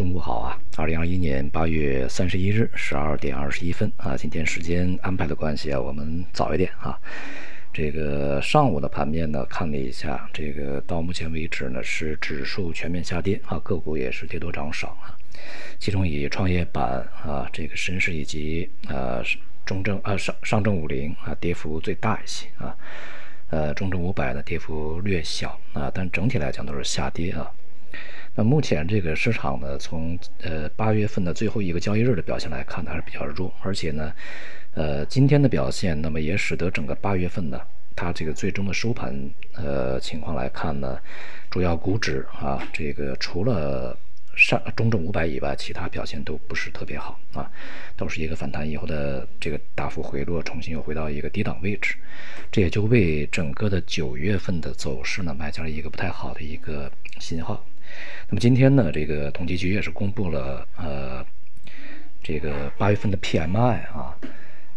中午好啊！二零二一年八月三十一日十二点二十一分啊，今天时间安排的关系啊，我们早一点啊。这个上午的盘面呢，看了一下，这个到目前为止呢是指数全面下跌啊，个股也是跌多涨少啊。其中以创业板啊、这个深市以及呃中证啊上上证五零啊跌幅最大一些啊，呃中证五百呢跌幅略小啊，但整体来讲都是下跌啊。那目前这个市场呢，从呃八月份的最后一个交易日的表现来看呢，还是比较弱，而且呢，呃今天的表现，那么也使得整个八月份呢，它这个最终的收盘呃情况来看呢，主要股指啊，这个除了上中证五百以外，其他表现都不是特别好啊，都是一个反弹以后的这个大幅回落，重新又回到一个低档位置，这也就为整个的九月份的走势呢，埋下了一个不太好的一个信号。那么今天呢，这个统计局也是公布了呃，这个八月份的 PMI 啊，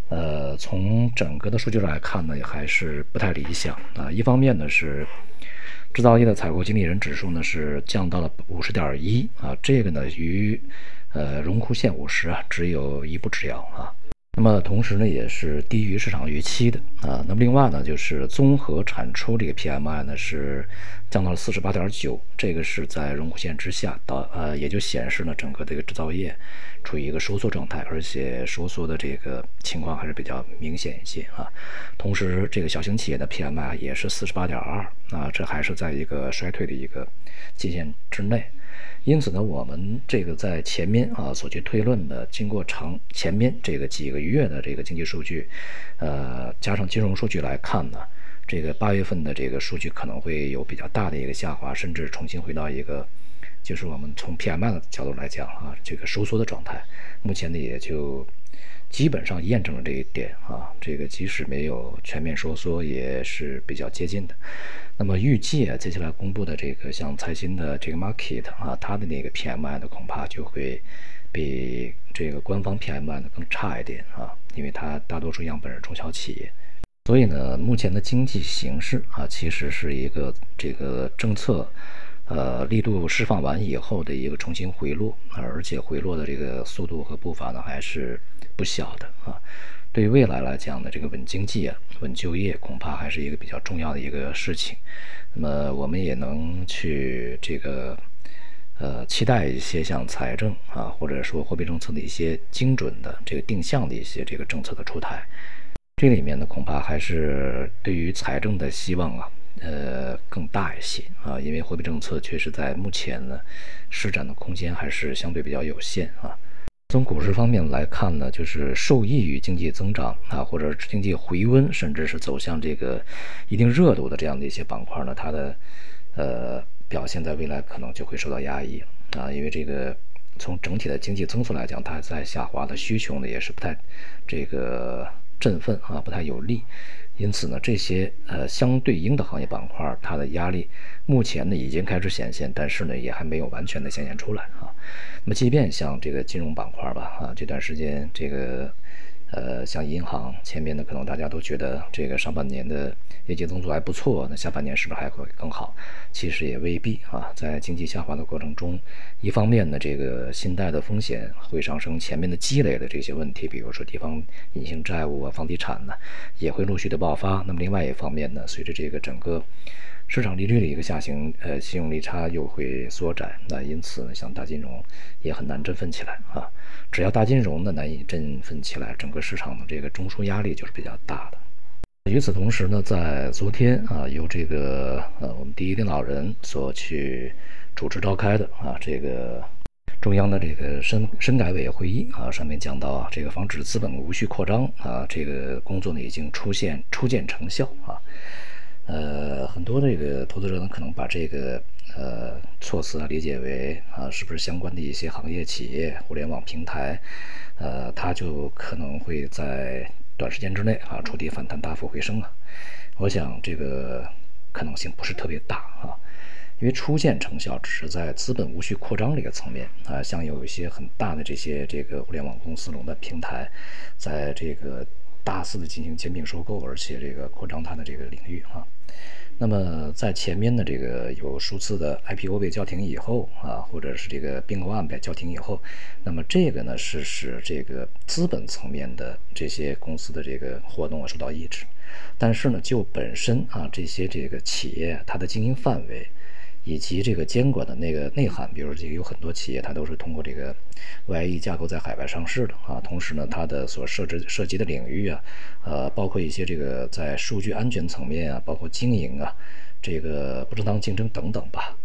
呃，从整个的数据上来看呢，还是不太理想啊。一方面呢是制造业的采购经理人指数呢是降到了五十点一啊，这个呢与呃荣枯线五十啊只有一步之遥啊。那么同时呢，也是低于市场预期的啊。那么另外呢，就是综合产出这个 PMI 呢是降到了四十八点九，这个是在荣枯线之下，到呃也就显示呢整个这个制造业处于一个收缩状态，而且收缩的这个情况还是比较明显一些啊。同时，这个小型企业的 PMI 也是四十八点二啊，这还是在一个衰退的一个界限之内。因此呢，我们这个在前面啊所去推论的，经过长前面这个几个月的这个经济数据，呃，加上金融数据来看呢，这个八月份的这个数据可能会有比较大的一个下滑，甚至重新回到一个，就是我们从 PMI 的角度来讲啊，这个收缩的状态。目前呢，也就基本上验证了这一点啊，这个即使没有全面收缩，也是比较接近的。那么预计啊，接下来公布的这个像财新的这个 market 啊，它的那个 PMI 呢，恐怕就会比这个官方 PMI 呢更差一点啊，因为它大多数样本是中小企业，所以呢，目前的经济形势啊，其实是一个这个政策呃力度释放完以后的一个重新回落，而且回落的这个速度和步伐呢，还是不小的啊。对于未来来讲呢，这个稳经济啊、稳就业，恐怕还是一个比较重要的一个事情。那么我们也能去这个呃期待一些像财政啊，或者说货币政策的一些精准的这个定向的一些这个政策的出台。这里面呢，恐怕还是对于财政的希望啊，呃更大一些啊，因为货币政策确实在目前呢施展的空间还是相对比较有限啊。从股市方面来看呢，就是受益于经济增长啊，或者经济回温，甚至是走向这个一定热度的这样的一些板块呢，它的呃表现在未来可能就会受到压抑啊，因为这个从整体的经济增速来讲，它在下滑的需求呢也是不太这个振奋啊，不太有利。因此呢，这些呃相对应的行业板块，它的压力目前呢已经开始显现，但是呢也还没有完全的显现出来啊。那么，即便像这个金融板块吧，啊这段时间这个呃像银行前面呢，可能大家都觉得这个上半年的业绩增速还不错，那下半年是不是还会更好？其实也未必啊。在经济下滑的过程中，一方面呢，这个信贷的风险会上升，前面的积累的这些问题，比如说地方隐性债务啊、房地产呢，也会陆续的爆发。那么另外一方面呢，随着这个整个市场利率的一个下行，呃，信用利差又会缩窄，那因此呢，像大金融也很难振奋起来啊。只要大金融呢难以振奋起来，整个市场的这个中枢压力就是比较大的。与此同时呢，在昨天啊，由这个呃我们第一领导人所去主持召开的啊这个中央的这个深深改委会议啊，上面讲到啊，这个防止资本无序扩张啊，这个工作呢已经出现初见成效啊。呃，很多这个投资者呢可能把这个呃措辞啊理解为啊是不是相关的一些行业企业、互联网平台，呃，它就可能会在。短时间之内啊，触底反弹，大幅回升啊，我想这个可能性不是特别大啊，因为初见成效只是在资本无序扩张这个层面啊，像有一些很大的这些这个互联网公司垄断平台，在这个大肆的进行兼并收购，而且这个扩张它的这个领域啊，那么在前面的这个有数次的 IPO 被叫停以后啊，或者是这个并购案被叫停以后，那么这个呢是使这个资本层面的这些公司的这个活动受到抑制。但是呢，就本身啊这些这个企业它的经营范围。以及这个监管的那个内涵，比如这个有很多企业，它都是通过这个 YE 架构在海外上市的啊。同时呢，它的所涉及涉及的领域啊，呃，包括一些这个在数据安全层面啊，包括经营啊，这个不正当竞争等等吧，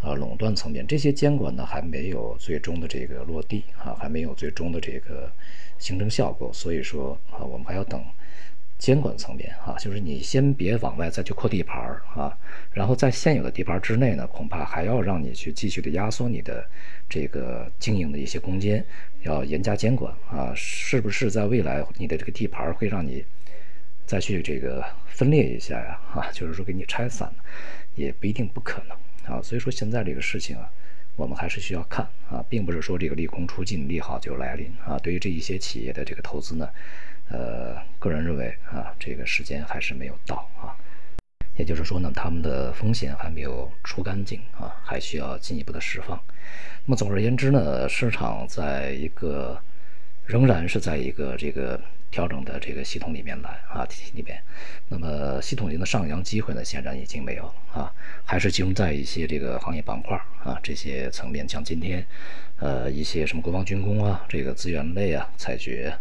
啊，垄断层面这些监管呢还没有最终的这个落地啊，还没有最终的这个形成效果，所以说啊，我们还要等。监管层面啊，就是你先别往外再去扩地盘啊，然后在现有的地盘之内呢，恐怕还要让你去继续的压缩你的这个经营的一些空间，要严加监管啊。是不是在未来你的这个地盘会让你再去这个分裂一下呀？啊，就是说给你拆散也不一定不可能啊。所以说现在这个事情啊，我们还是需要看啊，并不是说这个利空出尽，利好就来临啊。对于这一些企业的这个投资呢。呃，个人认为啊，这个时间还是没有到啊，也就是说呢，他们的风险还没有出干净啊，还需要进一步的释放。那么总而言之呢，市场在一个仍然是在一个这个调整的这个系统里面来啊，体系里面。那么系统性的上扬机会呢，显然已经没有了啊，还是集中在一些这个行业板块啊这些层面，像今天呃一些什么国防军工啊，这个资源类啊，采掘。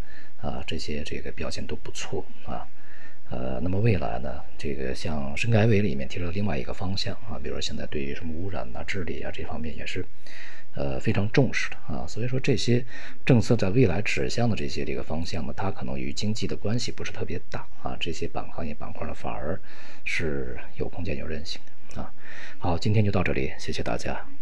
啊，这些这个表现都不错啊，呃，那么未来呢，这个像深改委里面提出了另外一个方向啊，比如说现在对于什么污染啊、治理啊这方面也是，呃，非常重视的啊，所以说这些政策在未来指向的这些这个方向呢，它可能与经济的关系不是特别大啊，这些板行业板块呢反而是有空间、有韧性啊。好，今天就到这里，谢谢大家。